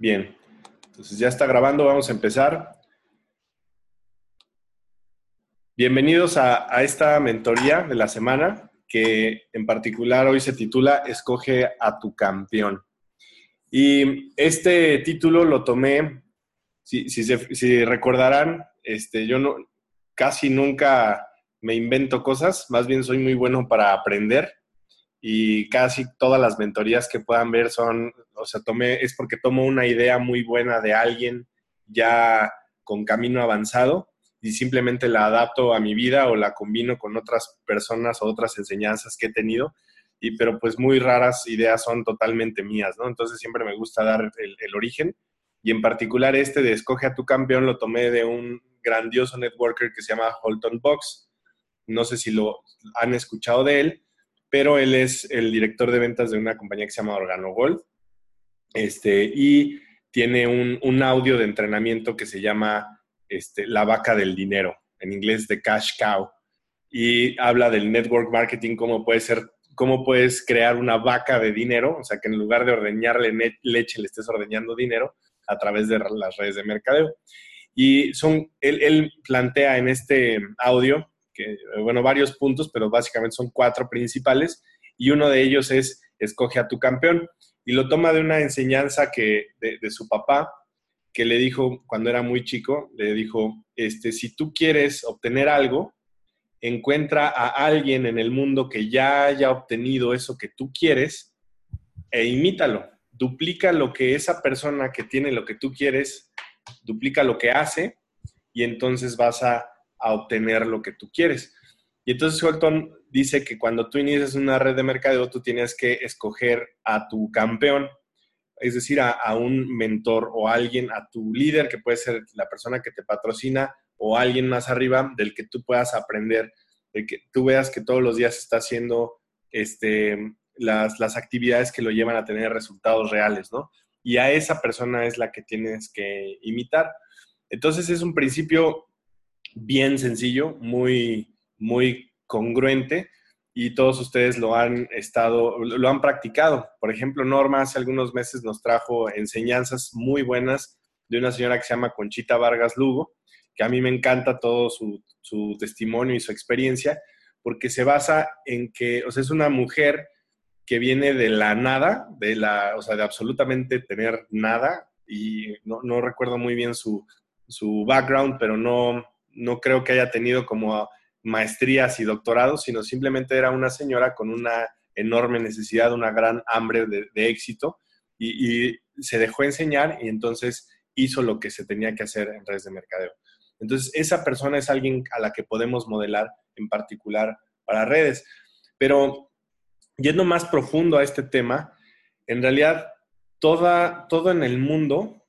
Bien, entonces ya está grabando, vamos a empezar. Bienvenidos a, esta mentoría de la semana, que en particular hoy se titula Escoge a tu campeón. Y este título lo tomé si, recordarán, este, yo no, casi nunca me invento cosas, más bien soy muy bueno para aprender y casi todas las mentorías que puedan ver son, o sea, tomé, es porque tomo una idea muy buena de alguien ya con camino avanzado y simplemente la adapto a mi vida o la combino con otras personas o otras enseñanzas que he tenido, y, pero pues muy raras ideas son totalmente mías, ¿no? Entonces siempre me gusta dar el, el origen y en particular este de Escoge a tu campeón lo tomé de un grandioso networker que se llama Holton Box. No sé si lo han escuchado de él, pero él es el director de ventas de una compañía que se llama Organo Gold. Este, y tiene un, audio de entrenamiento que se llama este, La vaca del dinero, en inglés de Cash Cow. Y habla del network marketing, cómo puede ser cómo puedes crear una vaca de dinero, o sea, que en lugar de ordeñarle leche le estés ordeñando dinero, a través de las redes de mercadeo. Y son, él, plantea en este audio, que, bueno, varios puntos, pero básicamente son cuatro principales, y uno de ellos es escoge a tu campeón. Y lo toma de una enseñanza que, de, su papá, que le dijo cuando era muy chico, le dijo, este, si tú quieres obtener algo, encuentra a alguien en el mundo que ya haya obtenido eso que tú quieres e imítalo duplica lo que esa persona que tiene lo que tú quieres, duplica lo que hace y entonces vas a, obtener lo que tú quieres. Y entonces Holton dice que cuando tú inicias una red de mercadeo, tú tienes que escoger a tu campeón, es decir, a, a, un mentor o a alguien, a tu líder, que puede ser la persona que te patrocina o alguien más arriba del que tú puedas aprender, de que tú veas que todos los días está haciendo este, las, actividades que lo llevan a tener resultados reales, ¿no? Y a esa persona es la que tienes que imitar. Entonces es un principio bien sencillo, muy, muy congruente y todos ustedes lo han estado, lo han practicado. Por ejemplo, Norma hace algunos meses nos trajo enseñanzas muy buenas de una señora que se llama Conchita Vargas Lugo, que a mí me encanta todo su, su testimonio y su experiencia, porque se basa en que, o sea, es una mujer que viene de la nada, de la, o sea, de absolutamente tener nada, y no, recuerdo muy bien su, background, pero no, no creo que haya tenido como maestrías y doctorados, sino simplemente era una señora con una enorme necesidad, una gran hambre de, éxito, y, se dejó enseñar y entonces hizo lo que se tenía que hacer en redes de mercadeo. Entonces, esa persona es alguien a la que podemos modelar en particular para redes. Pero yendo más profundo a este tema, en realidad toda, todo en el mundo,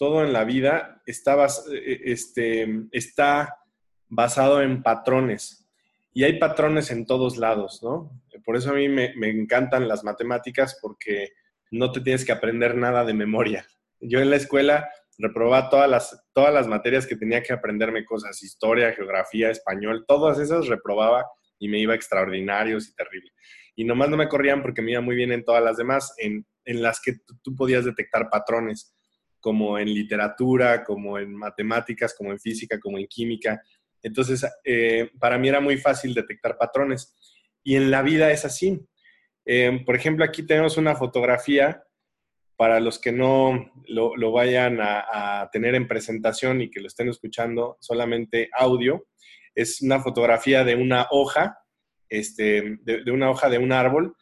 todo en la vida está, eh, este, está basado en patrones. Y hay patrones en todos lados, ¿no? Por eso a mí me, encantan las matemáticas porque no te tienes que aprender nada de memoria. Yo en la escuela reprobaba todas las, todas las materias que tenía que aprenderme cosas, historia, geografía, español, todas esas reprobaba y me iba extraordinarios y terrible y nomás no me corrían porque me iba muy bien en todas las demás, en, las que tú podías detectar patrones, como en literatura, como en matemáticas, como en física, como en química. Entonces, eh, para mí era muy fácil detectar patrones. Y en la vida es así. Eh, por ejemplo, aquí tenemos una fotografía para los que no lo, vayan a, tener en presentación y que lo estén escuchando solamente audio. Es una fotografía de una hoja este, de, una hoja de un árbol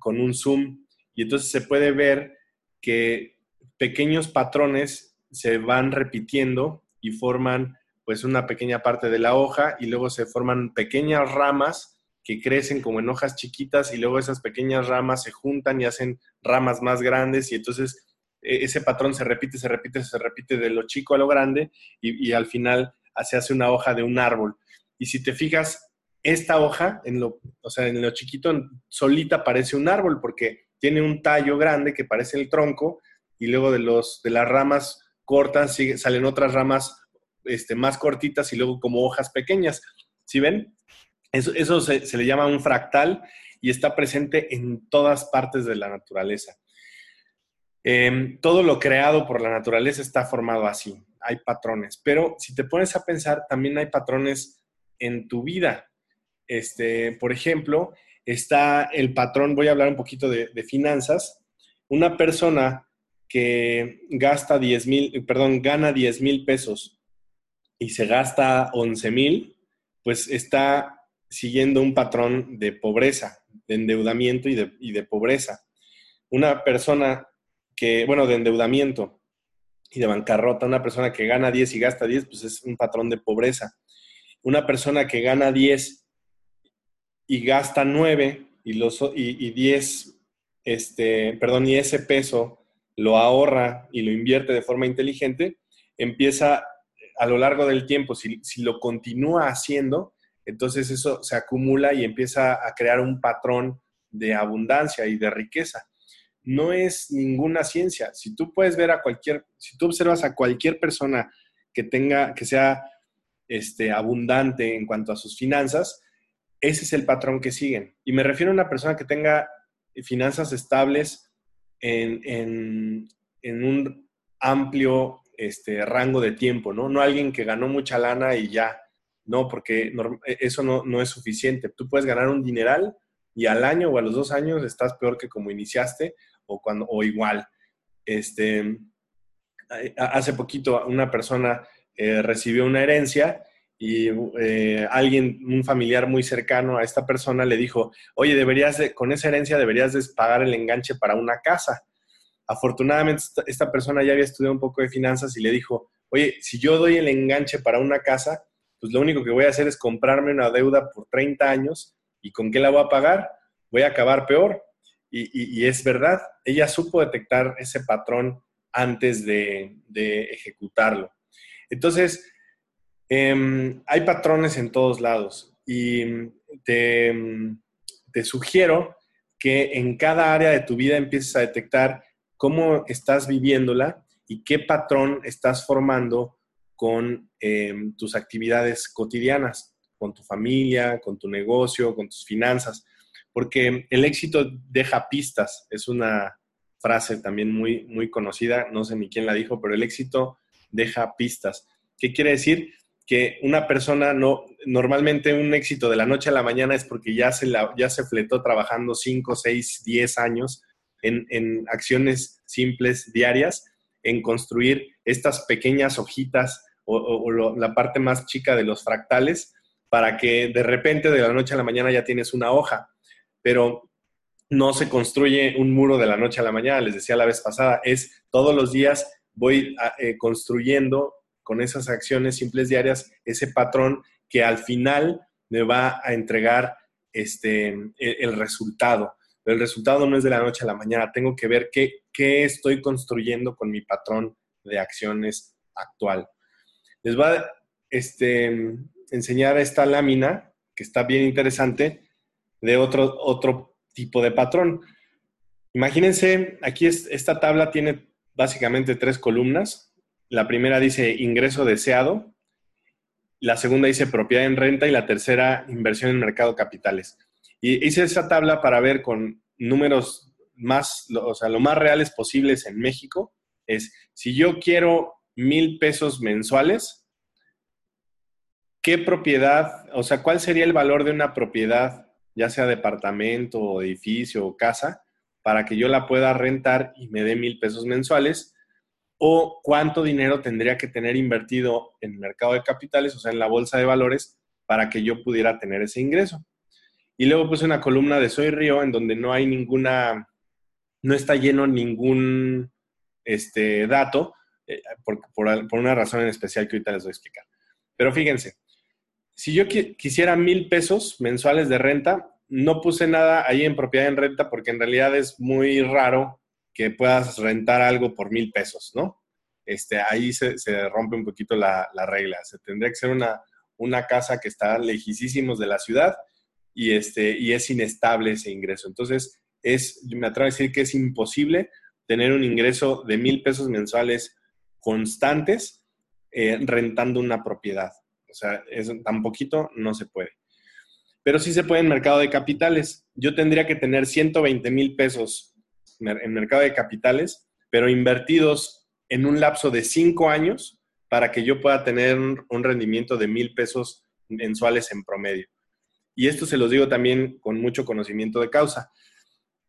con un zoom y entonces se puede ver que pequeños patrones se van repitiendo y forman pues una pequeña parte de la hoja y luego se forman pequeñas ramas que crecen como en hojas chiquitas y luego esas pequeñas ramas se juntan y hacen ramas más grandes y entonces e, ese patrón se repite, se repite, se repite de lo chico a lo grande y, al final se hace una hoja de un árbol. Y si te fijas, esta hoja, en lo, o sea, en lo chiquito, solita parece un árbol porque tiene un tallo grande que parece el tronco y luego de, los, de las ramas cortas salen otras ramas este, más cortitas y luego como hojas pequeñas. ¿Sí ven? Eso, se, le llama un fractal y está presente en todas partes de la naturaleza. Em, todo lo creado por la naturaleza está formado así, hay patrones, pero si te pones a pensar, también hay patrones en tu vida. Este, por ejemplo, está el patrón, voy a hablar un poquito de finanzas, una persona que gasta 10 mil, perdón, gana 10 mil pesos y se gasta 11 mil, pues está siguiendo un patrón de pobreza, de endeudamiento y de, pobreza. Una persona que, bueno, de endeudamiento y de bancarrota, una persona que gana 10 y gasta 10, pues es un patrón de pobreza. Una persona que gana 10 y gasta 9 y, los, y, 10, este, perdón, y ese peso lo ahorra y lo invierte de forma inteligente, empieza a lo largo del tiempo, si, si lo continúa haciendo, entonces eso se acumula y empieza a crear un patrón de abundancia y de riqueza. No es ninguna ciencia. Si tú puedes ver a cualquier, si tú observas a cualquier persona que tenga, que sea este, abundante en cuanto a sus finanzas, ese es el patrón que siguen. Y me refiero a una persona que tenga finanzas estables en, un amplio este, rango de tiempo, ¿no? No alguien que ganó mucha lana y ya no, porque e, eso no, es suficiente. Tú puedes ganar un dineral y al año o a los dos años estás peor que como iniciaste o, cuando, o igual. Este, hace poquito una persona eh, recibió una herencia y eh, alguien, un familiar muy cercano a esta persona le dijo, oye, deberías con esa herencia deberías de pagar el enganche para una casa. Afortunadamente esta persona ya había estudiado un poco de finanzas y le dijo, oye, si yo doy el enganche para una casa, pues lo único que voy a hacer es comprarme una deuda por 30 años y con qué la voy a pagar, voy a acabar peor. Y, es verdad, ella supo detectar ese patrón antes de, ejecutarlo. Entonces, em, hay patrones en todos lados y te, te sugiero que en cada área de tu vida empieces a detectar cómo estás viviéndola y qué patrón estás formando con em, tus actividades cotidianas, con tu familia, con tu negocio, con tus finanzas, porque el éxito deja pistas, es una frase también muy, muy conocida, no sé ni quién la dijo, pero el éxito deja pistas. ¿Qué quiere decir? Que una persona no, normalmente un éxito de la noche a la mañana es porque ya se, ya se fletó trabajando 5, 6, 10 años en, en acciones simples diarias en construir estas pequeñas hojitas o, la parte más chica de los fractales para que de repente de la noche a la mañana ya tienes una hoja, pero no se construye un muro de la noche a la mañana, les decía la vez pasada, es todos los días voy eh, construyendo con esas acciones simples diarias ese patrón que al final me va a entregar este, el, el resultado. El resultado no es de la noche a la mañana. Tengo que ver qué, qué estoy construyendo con mi patrón de acciones actual. Les voy a este, enseñar esta lámina, que está bien interesante, de otro, otro tipo de patrón. Imagínense, aquí esta tabla tiene básicamente tres columnas. La primera dice ingreso deseado, la segunda dice propiedad en renta y la tercera inversión en mercado capitales. Y hice esa tabla para ver con números más, o sea, lo más reales posibles en México, es si yo quiero mil pesos mensuales, ¿qué propiedad, o sea, cuál sería el valor de una propiedad, ya sea departamento edificio o casa, para que yo la pueda rentar y me dé mil pesos mensuales? ¿O cuánto dinero tendría que tener invertido en el mercado de capitales, o sea, en la bolsa de valores, para que yo pudiera tener ese ingreso? Y luego puse una columna de Soy Río en donde no hay ninguna, no está lleno ningún este, dato, eh, por, por, una razón en especial que ahorita les voy a explicar. Pero fíjense, si yo quisiera mil pesos mensuales de renta, no puse nada ahí en propiedad en renta porque en realidad es muy raro que puedas rentar algo por mil pesos, ¿no? Este, ahí se, rompe un poquito la, regla. Se tendría que ser una, una casa que está lejísimos de la ciudad y, este, y es inestable ese ingreso. Entonces, es, me atrevo a decir que es imposible tener un ingreso de mil pesos mensuales constantes eh, rentando una propiedad. O sea, es, tan poquito no se puede. Pero sí se puede en mercado de capitales. Yo tendría que tener 120 mil pesos en mercado de capitales, pero invertidos en un lapso de cinco años para que yo pueda tener un rendimiento de mil pesos mensuales en promedio. Y esto se los digo también con mucho conocimiento de causa.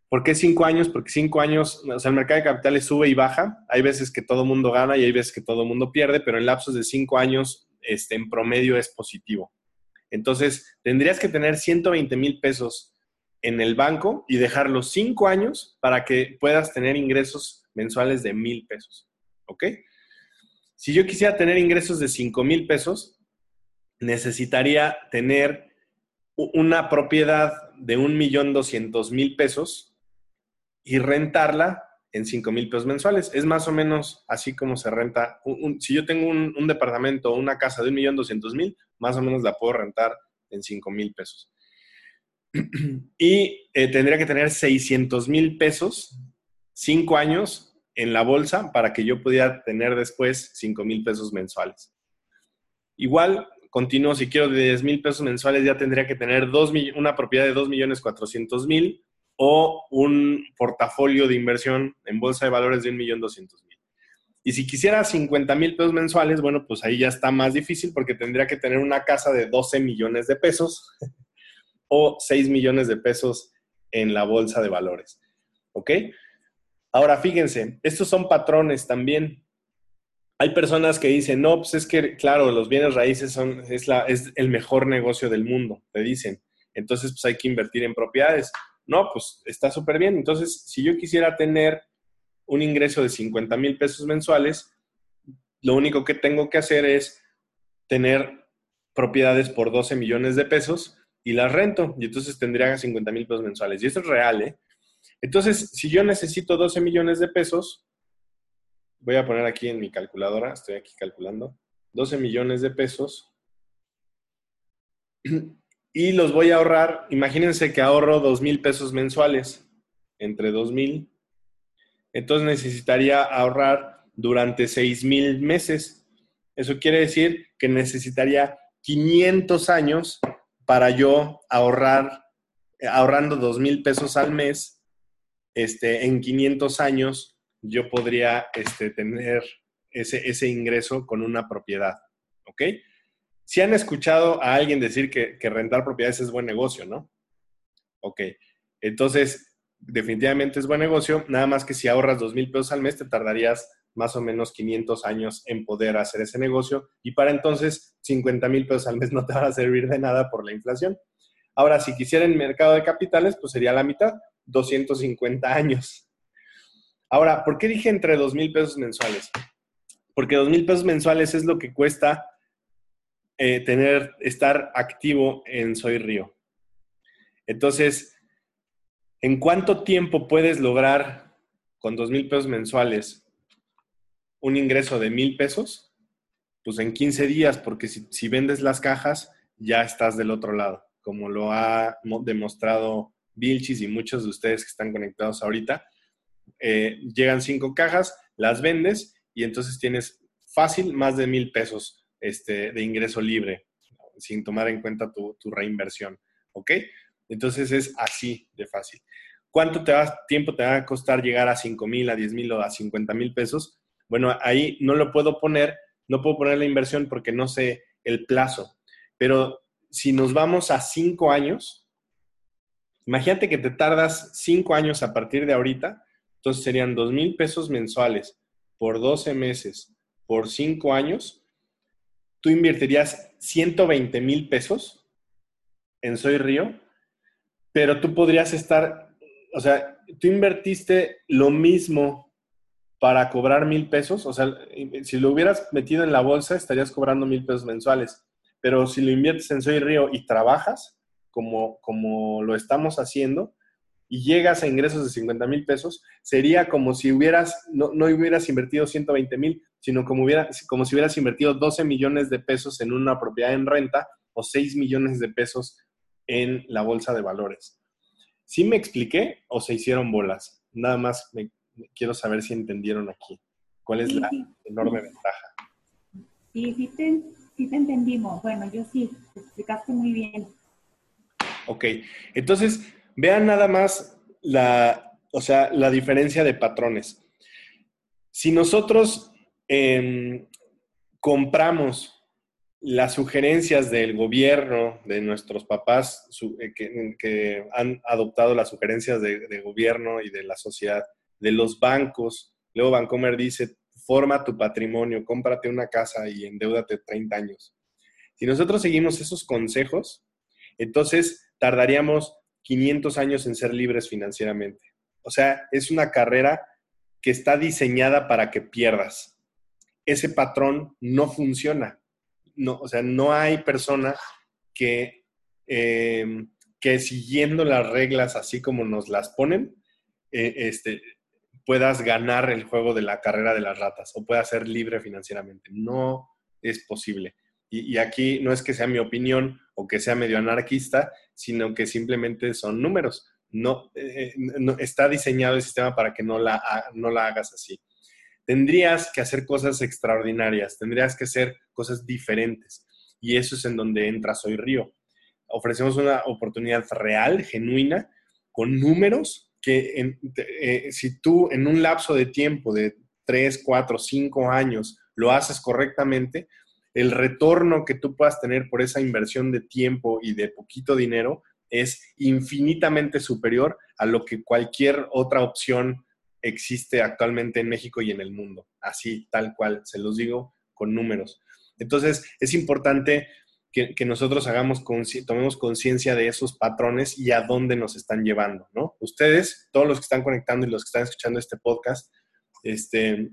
¿Por qué cinco años? Porque cinco años, o sea, el mercado de capitales sube y baja. Hay veces que todo mundo gana y hay veces que todo mundo pierde, pero en lapsos de cinco años, este, en promedio es positivo. Entonces, tendrías que tener 120 mil pesos en el banco y dejarlos cinco años para que puedas tener ingresos mensuales de mil pesos. ¿Ok? Si yo quisiera tener ingresos de cinco mil pesos, necesitaría tener una propiedad de un millón doscientos mil pesos y rentarla en 5 mil pesos mensuales. Es más o menos así como se renta. si yo tengo un, departamento o una casa de un millón doscientos mil, más o menos la puedo rentar en 5 mil pesos. y eh, tendría que tener 600 mil pesos, 5 años en la bolsa para que yo pudiera tener después 5 mil pesos mensuales. Igual, continuo, si quiero de 10 mil pesos mensuales, ya tendría que tener dos, una propiedad de 2 millones 400 mil o un portafolio de inversión en bolsa de valores de 1.200.000. Y si quisiera 50 mil pesos mensuales, bueno, pues ahí ya está más difícil porque tendría que tener una casa de 12 millones de pesos o 6 millones de pesos en la bolsa de valores. ¿Ok? Ahora, fíjense, estos son patrones también. Hay personas que dicen, no, pues es que, claro, los bienes raíces son, es, la, es el mejor negocio del mundo, te dicen. Entonces, pues hay que invertir en propiedades. No, pues está súper bien. Entonces, si yo quisiera tener un ingreso de 50 mil pesos mensuales, lo único que tengo que hacer es tener propiedades por 12 millones de pesos y las rento. Y entonces tendría 50 mil pesos mensuales. Y eso es real, ¿eh? Entonces, si yo necesito 12 millones de pesos, voy a poner aquí en mi calculadora, estoy aquí calculando, 12 millones de pesos y los voy a ahorrar. Imagínense que ahorro dos mil pesos mensuales, entre dos mil. Entonces necesitaría ahorrar durante seis mil meses. Eso quiere decir que necesitaría 500 años para yo ahorrar, ahorrando dos mil pesos al mes, este, en 500 años yo podría este, tener ese, ese ingreso con una propiedad. ¿Ok? Si han escuchado a alguien decir que, rentar propiedades es buen negocio, ¿no? Ok, entonces definitivamente es buen negocio, nada más que si ahorras dos mil pesos al mes te tardarías más o menos 500 años en poder hacer ese negocio y para entonces 50 mil pesos al mes no te van a servir de nada por la inflación. Ahora, si quisiera en mercado de capitales, pues sería la mitad, 250 años. Ahora, ¿por qué dije entre dos mil pesos mensuales? Porque dos mil pesos mensuales es lo que cuesta eh, tener, estar activo en Soy Río. Entonces, ¿en cuánto tiempo puedes lograr con dos mil pesos mensuales un ingreso de mil pesos? Pues en 15 días, porque si, vendes las cajas, ya estás del otro lado, como lo ha demostrado Vilchis y muchos de ustedes que están conectados ahorita. Eh, llegan cinco cajas, las vendes y entonces tienes fácil más de mil pesos este, de ingreso libre, sin tomar en cuenta tu, reinversión. ¿Ok? Entonces es así de fácil. ¿Cuánto te va, tiempo te va a costar llegar a 5 mil, a 10 mil o a 50 mil pesos? Bueno, ahí no lo puedo poner, no puedo poner la inversión porque no sé el plazo. Pero si nos vamos a 5 años, imagínate que te tardas 5 años a partir de ahorita, entonces serían 2 mil pesos mensuales por 12 meses, por 5 años, tú invertirías 120 mil pesos en Soy Río, pero tú podrías estar, o sea, tú invertiste lo mismo para cobrar mil pesos, o sea, si lo hubieras metido en la bolsa estarías cobrando mil pesos mensuales, pero si lo inviertes en Soy Río y trabajas, como, como lo estamos haciendo, y llegas a ingresos de 50 mil pesos, sería como si hubieras, no, no hubieras invertido 120 mil, sino como, hubiera, como si hubieras invertido 12 millones de pesos en una propiedad en renta o 6 millones de pesos en la bolsa de valores. ¿Sí me expliqué o se hicieron bolas? Nada más me, quiero saber si entendieron aquí. ¿Cuál es la enorme ventaja? Sí, sí te, sí te entendimos. Bueno, yo sí, te explicaste muy bien. Ok, entonces vean nada más la, o sea, la diferencia de patrones. Si nosotros em, compramos las sugerencias del gobierno, de nuestros papás eh, que, han adoptado las sugerencias de, gobierno y de la sociedad, de los bancos, luego Bancomer dice, forma tu patrimonio, cómprate una casa y endeudate 30 años. Si nosotros seguimos esos consejos, entonces tardaríamos 500 años en ser libres financieramente. O sea, es una carrera que está diseñada para que pierdas. Ese patrón no funciona no, o sea, no hay persona que, em, que siguiendo las reglas así como nos las ponen, eh, este, puedas ganar el juego de la carrera de las ratas o puedas ser libre financieramente. No es posible. Y, aquí no es que sea mi opinión o que sea medio anarquista, sino que simplemente son números. No, eh, está diseñado el sistema para que no la, no la hagas así tendrías que hacer cosas extraordinarias, tendrías que hacer cosas diferentes. Y eso es en donde entra Soy Río. Ofrecemos una oportunidad real, genuina, con números que eh, si tú en un lapso de tiempo de 3, 4, 5 años lo haces correctamente, el retorno que tú puedas tener por esa inversión de tiempo y de poquito dinero es infinitamente superior a lo que cualquier otra opción existe actualmente en México y en el mundo. Así, tal cual, se los digo con números. Entonces, es importante que, nosotros hagamos, tomemos conciencia de esos patrones y a dónde nos están llevando, ¿no? Ustedes, todos los que están conectando y los que están escuchando este podcast, este,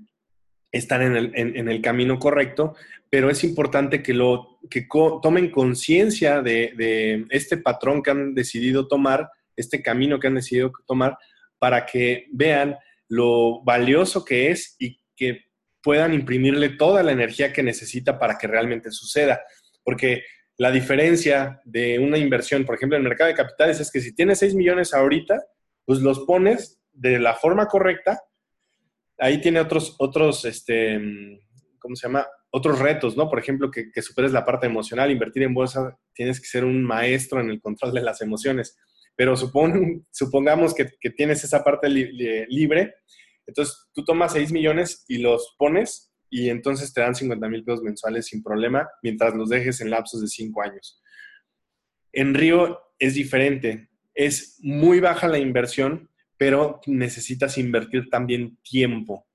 están en el, en el, camino correcto, pero es importante que, lo, que tomen conciencia de, de, este patrón que han decidido tomar, este camino que han decidido tomar, para que vean lo valioso que es y que puedan imprimirle toda la energía que necesita para que realmente suceda. Porque la diferencia de una inversión, por ejemplo, en el mercado de capitales, es que si tienes 6 millones ahorita, pues los pones de la forma correcta. Ahí tiene otros, otros, este, ¿cómo se llama? Otros retos, ¿no? Por ejemplo, que, superes la parte emocional. Invertir en bolsa, tienes que ser un maestro en el control de las emociones. Pero supongamos que, tienes esa parte libre, entonces tú tomas 6 millones y los pones y entonces te dan 50 mil pesos mensuales sin problema mientras los dejes en lapsos de 5 años. En Río es diferente, es muy baja la inversión, pero necesitas invertir también tiempo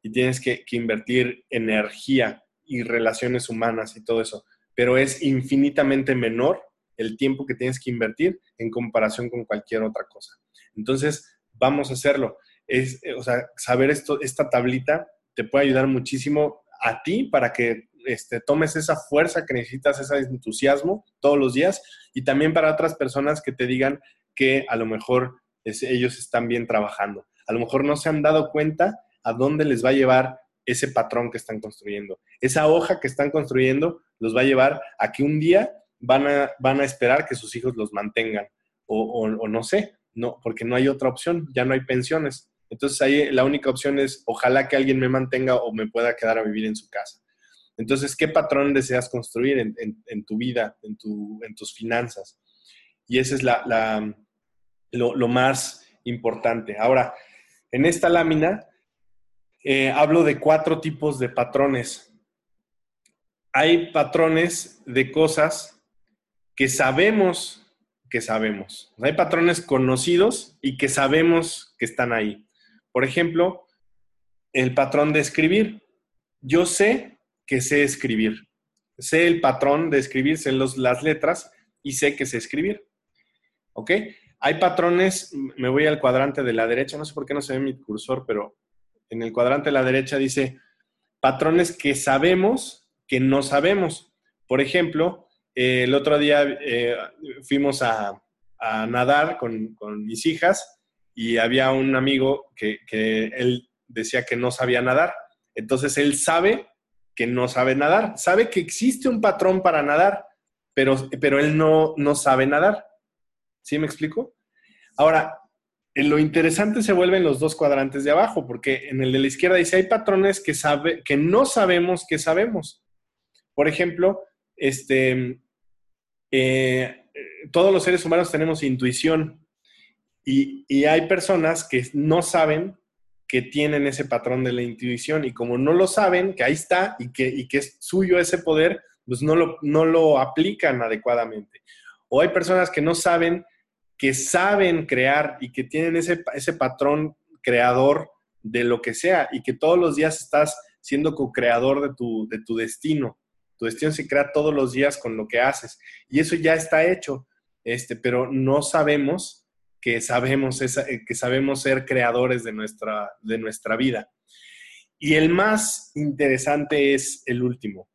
y tienes que, que invertir energía y relaciones humanas y todo eso, pero es infinitamente menor el tiempo que tienes que invertir en comparación con cualquier otra cosa. Entonces, vamos a hacerlo. Es, o sea, saber esto, esta tablita te puede ayudar muchísimo a ti para que este, tomes esa fuerza que necesitas, ese entusiasmo todos los días y también para otras personas que te digan que a lo mejor ellos están bien trabajando. A lo mejor no se han dado cuenta a dónde les va a llevar ese patrón que están construyendo. Esa hoja que están construyendo los va a llevar a que un día van a, van a esperar que sus hijos los mantengan. O, no sé, no, porque no hay otra opción, ya no hay pensiones. Entonces ahí la única opción es ojalá que alguien me mantenga o me pueda quedar a vivir en su casa. Entonces, ¿qué patrón deseas construir en, tu vida, en, tu, en, tus finanzas? Y ese es lo, más importante. Ahora, en esta lámina eh, hablo de cuatro tipos de patrones. Hay patrones de cosas que sabemos que sabemos. Hay patrones conocidos y que sabemos que están ahí. Por ejemplo, el patrón de escribir. Yo sé que sé escribir. Sé el patrón de escribir, sé los, las letras y sé que sé escribir. ¿Ok? Hay patrones, me voy al cuadrante de la derecha, no sé por qué no se ve mi cursor, pero en el cuadrante de la derecha dice patrones que sabemos que no sabemos. Por ejemplo, eh, el otro día eh, fuimos a, nadar con, mis hijas y había un amigo que, él decía que no sabía nadar. Entonces él sabe que no sabe nadar, sabe que existe un patrón para nadar, pero, pero él no, no sabe nadar. ¿Sí me explico? Ahora, lo interesante se vuelven los dos cuadrantes de abajo, porque en el de la izquierda dice, hay patrones que, sabe, que no sabemos que sabemos. Por ejemplo, este, eh, todos los seres humanos tenemos intuición y, hay personas que no saben que tienen ese patrón de la intuición y como no lo saben, que ahí está y que, y que es suyo ese poder, pues no lo, no lo aplican adecuadamente. O hay personas que no saben que saben crear y que tienen ese, ese patrón creador de lo que sea y que todos los días estás siendo co-creador de tu, de tu destino. Tu destino se crea todos los días con lo que haces y eso ya está hecho, este, pero no sabemos que sabemos, eh, que sabemos ser creadores de nuestra, de nuestra vida. Y el más interesante es el último.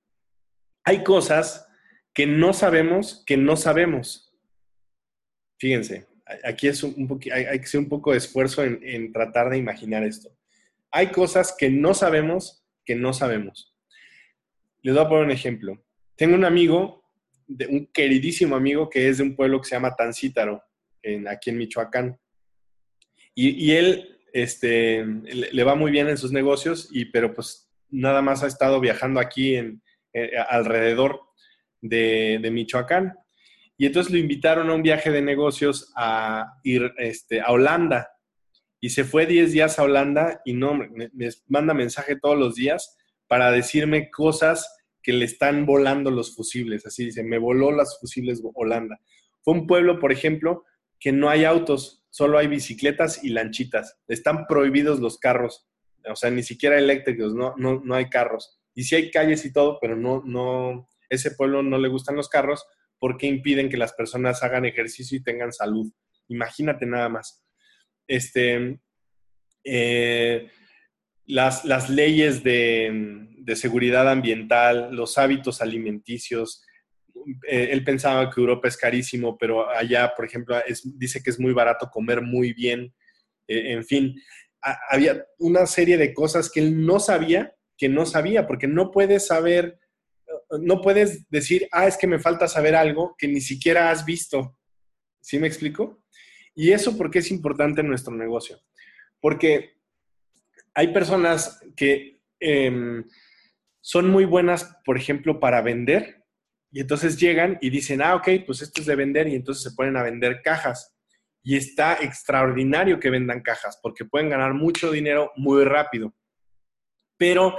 Hay cosas que no sabemos que no sabemos. Fíjense, aquí es un, hay, que hacer un poco de esfuerzo en, tratar de imaginar esto. Hay cosas que no sabemos que no sabemos. Les voy a poner un ejemplo. Tengo un amigo, un queridísimo amigo que es de un pueblo que se llama Tancítaro, en, aquí en Michoacán. Y, él este, le, va muy bien en sus negocios, y, pero pues nada más ha estado viajando aquí en, eh, alrededor de, Michoacán. Y entonces lo invitaron a un viaje de negocios a ir este, a Holanda. Y se fue 10 días a Holanda y no, me, manda mensaje todos los días para decirme cosas que le están volando los fusibles. Así dice, me voló las fusibles Holanda. Fue un pueblo, por ejemplo, que no hay autos, solo hay bicicletas y lanchitas. Están prohibidos los carros, o sea, ni siquiera eléctricos, no, no, no hay carros. Y sí hay calles y todo, pero no, no, ese pueblo no le gustan los carros ¿por qué impiden que las personas hagan ejercicio y tengan salud? Imagínate nada más. Este, eh, las, leyes de, seguridad ambiental, los hábitos alimenticios. Eh, él pensaba que Europa es carísimo, pero allá, por ejemplo, dice que es muy barato comer muy bien. Eh, en fin, había una serie de cosas que él no sabía, que no sabía, porque no puedes saber no puedes decir, ah, es que me falta saber algo que ni siquiera has visto. ¿Sí me explico? Y eso porque es importante en nuestro negocio. Porque hay personas que em, son muy buenas, por ejemplo, para vender, y entonces llegan y dicen, ah, ok, pues esto es de vender, y entonces se ponen a vender cajas. Y está extraordinario que vendan cajas, porque pueden ganar mucho dinero muy rápido. Pero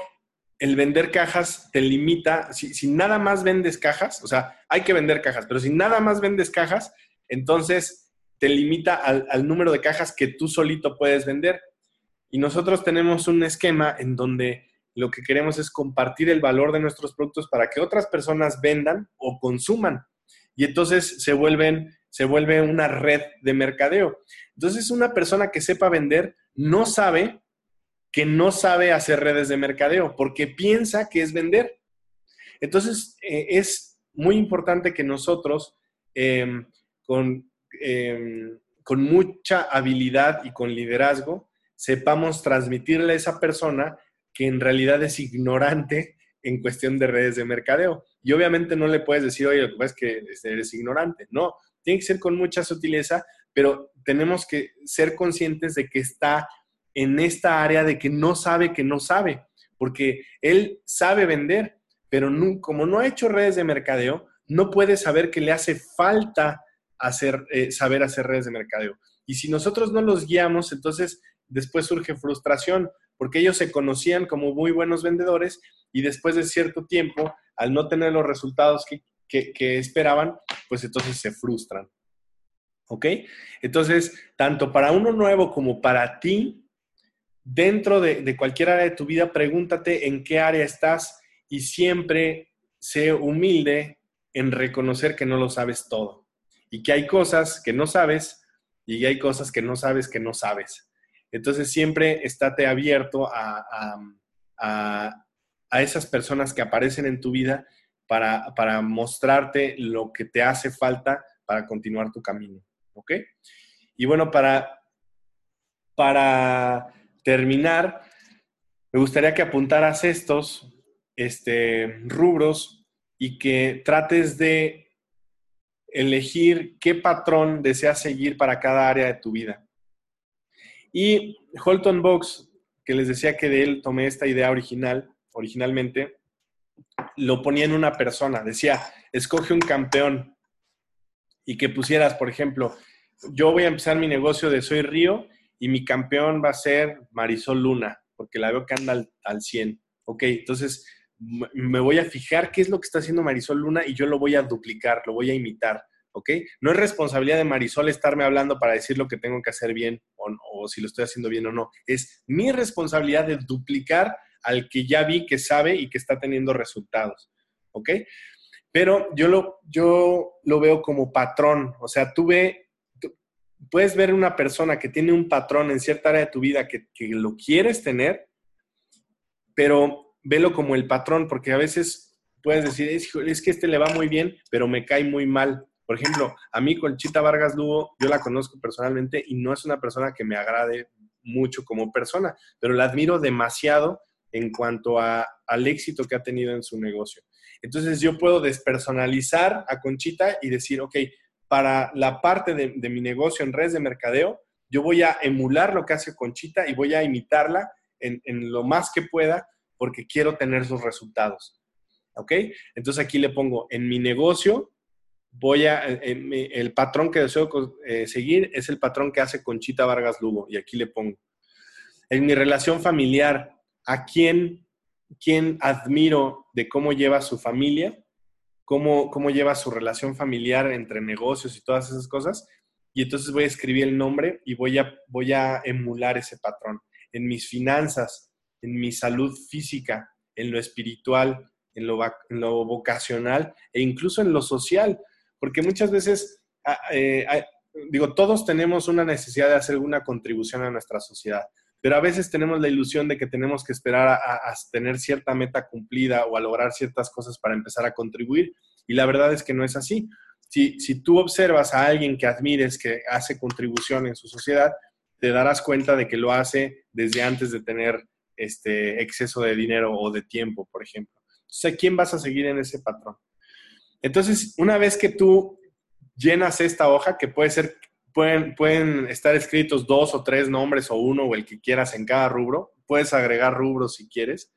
el vender cajas te limita, si, nada más vendes cajas, o sea, hay que vender cajas, pero si nada más vendes cajas, entonces te limita al, número de cajas que tú solito puedes vender. Y nosotros tenemos un esquema en donde lo que queremos es compartir el valor de nuestros productos para que otras personas vendan o consuman. Y entonces se vuelven, se vuelve una red de mercadeo. Entonces, una persona que sepa vender no sabe que no sabe hacer redes de mercadeo porque piensa que es vender. Entonces, eh, es muy importante que nosotros, em, con, em, con mucha habilidad y con liderazgo, sepamos transmitirle a esa persona que en realidad es ignorante en cuestión de redes de mercadeo. Y obviamente no le puedes decir, oye, lo que es que este, eres ignorante. No, tiene que ser con mucha sutileza, pero tenemos que ser conscientes de que está en esta área de que no sabe que no sabe, porque él sabe vender, pero como no ha hecho redes de mercadeo, no puede saber que le hace falta hacer, eh, saber hacer redes de mercadeo. Y si nosotros no los guiamos, entonces después surge frustración, porque ellos se conocían como muy buenos vendedores y después de cierto tiempo, al no tener los resultados que, que esperaban, pues entonces se frustran. ¿Ok? Entonces, tanto para uno nuevo como para ti, dentro de, cualquier área de tu vida, pregúntate en qué área estás y siempre sé humilde en reconocer que no lo sabes todo y que hay cosas que no sabes y hay cosas que no sabes que no sabes. Entonces siempre estate abierto a, a esas personas que aparecen en tu vida para, para mostrarte lo que te hace falta para continuar tu camino. ¿Ok? Y bueno, para, para terminar, me gustaría que apuntaras estos este, rubros y que trates de elegir qué patrón deseas seguir para cada área de tu vida. Y Holton Box, que les decía que de él tomé esta idea original, originalmente, lo ponía en una persona. Decía, escoge un campeón y que pusieras, por ejemplo, yo voy a empezar mi negocio de Soy Río y mi campeón va a ser Marisol Luna, porque la veo que anda al, al 100. Ok, entonces me voy a fijar qué es lo que está haciendo Marisol Luna y yo lo voy a duplicar, lo voy a imitar. ¿Ok? No es responsabilidad de Marisol estarme hablando para decir lo que tengo que hacer bien o, si lo estoy haciendo bien o no. Es mi responsabilidad de duplicar al que ya vi que sabe y que está teniendo resultados, ¿ok? Pero yo lo, yo lo veo como patrón, o sea, tú, ve, puedes ver una persona que tiene un patrón en cierta área de tu vida que, lo quieres tener, pero velo como el patrón, porque a veces puedes decir, es que este le va muy bien, pero me cae muy mal. Por ejemplo, a mí Conchita Vargas Lugo, yo la conozco personalmente y no es una persona que me agrade mucho como persona, pero la admiro demasiado en cuanto a, al éxito que ha tenido en su negocio. Entonces yo puedo despersonalizar a Conchita y decir, ok, para la parte de, de mi negocio en redes de mercadeo, yo voy a emular lo que hace Conchita y voy a imitarla en, en lo más que pueda porque quiero tener sus resultados. ¿Ok? Entonces aquí le pongo, en mi negocio, voy a, el patrón que deseo eh, seguir es el patrón que hace Conchita Vargas Lugo, y aquí le pongo. En mi relación familiar, ¿a quién, quién admiro de cómo lleva su familia? Cómo, cómo lleva su relación familiar entre negocios y todas esas cosas. Y entonces voy a escribir el nombre y voy a, voy a emular ese patrón. En mis finanzas, en mi salud física, en lo espiritual, en lo, en lo vocacional e incluso en lo social porque muchas veces, ah, eh, digo, todos tenemos una necesidad de hacer una contribución a nuestra sociedad, pero a veces tenemos la ilusión de que tenemos que esperar a, tener cierta meta cumplida o a lograr ciertas cosas para empezar a contribuir, y la verdad es que no es así. Si, si tú observas a alguien que admires que hace contribución en su sociedad, te darás cuenta de que lo hace desde antes de tener este exceso de dinero o de tiempo, por ejemplo. Entonces, ¿a quién vas a seguir en ese patrón? Entonces, una vez que tú llenas esta hoja, que pueden estar escritos dos o tres nombres o uno o el que quieras en cada rubro, puedes agregar rubros si quieres,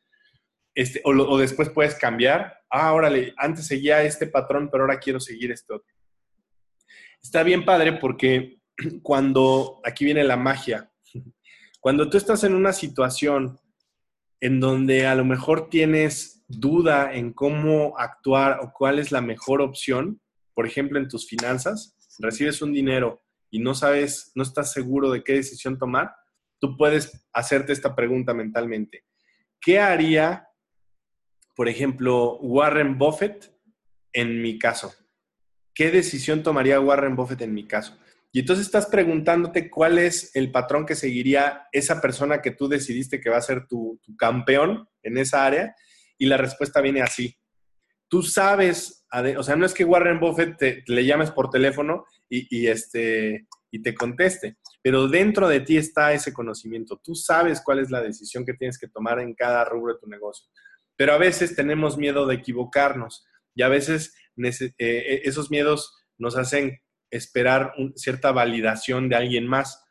este, o, o después puedes cambiar. Ah, órale, antes seguía este patrón, pero ahora quiero seguir este otro. Está bien padre porque cuando, aquí viene la magia, cuando tú estás en una situación en donde a lo mejor tienes duda en cómo actuar o cuál es la mejor opción, por ejemplo, en tus finanzas, recibes un dinero y no sabes, no estás seguro de qué decisión tomar, tú puedes hacerte esta pregunta mentalmente. ¿Qué haría, por ejemplo, Warren Buffett en mi caso? ¿Qué decisión tomaría Warren Buffett en mi caso? Y entonces estás preguntándote cuál es el patrón que seguiría esa persona que tú decidiste que va a ser tu, tu campeón en esa área y la respuesta viene así. Tú sabes, o sea, no es que Warren Buffett te, le llames por teléfono y, este, y te conteste, pero dentro de ti está ese conocimiento. Tú sabes cuál es la decisión que tienes que tomar en cada rubro de tu negocio. Pero a veces tenemos miedo de equivocarnos y a veces eh, esos miedos nos hacen esperar cierta validación de alguien más.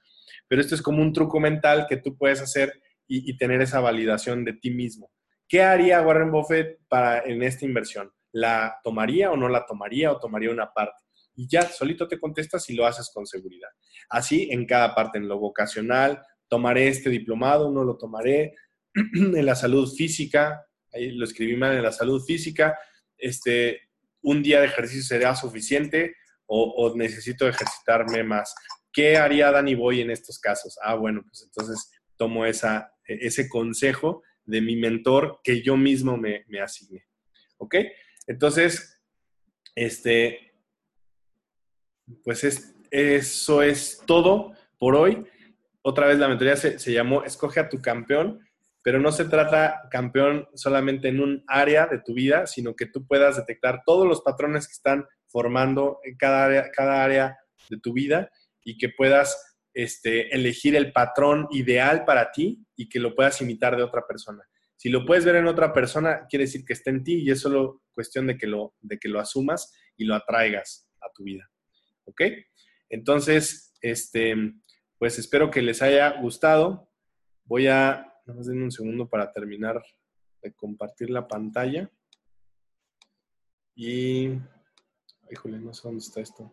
Pero esto es como un truco mental que tú puedes hacer y tener esa validación de ti mismo. ¿Qué haría Warren Buffett para, en esta inversión? ¿La tomaría o no la tomaría o tomaría una parte? Y ya solito te contestas y lo haces con seguridad. Así en cada parte, en lo vocacional, tomaré este diplomado, no lo tomaré, en la salud física, ahí lo escribí mal, en la salud física, este, un día de ejercicio sería suficiente o, o, necesito ejercitarme más. ¿Qué haría Danny Boy en estos casos? Ah, bueno, pues entonces tomo esa, ese consejo de mi mentor que yo mismo me, me asigné. ¿Ok? Entonces, este, pues es, eso es todo por hoy. Otra vez la mentoría se, se, llamó Escoge a tu campeón. pero no se trata, campeón, solamente en un área de tu vida, sino que tú puedas detectar todos los patrones que están formando en cada área, cada área de tu vida y que puedas este, elegir el patrón ideal para ti y que lo puedas imitar de otra persona. Si lo puedes ver en otra persona, quiere decir que está en ti y es solo cuestión de que lo, de que lo asumas y lo atraigas a tu vida. ¿Ok? Entonces, este, pues espero que les haya gustado. Voy a, vamos un segundo para terminar de compartir la pantalla. Y, híjole, no sé dónde está esto.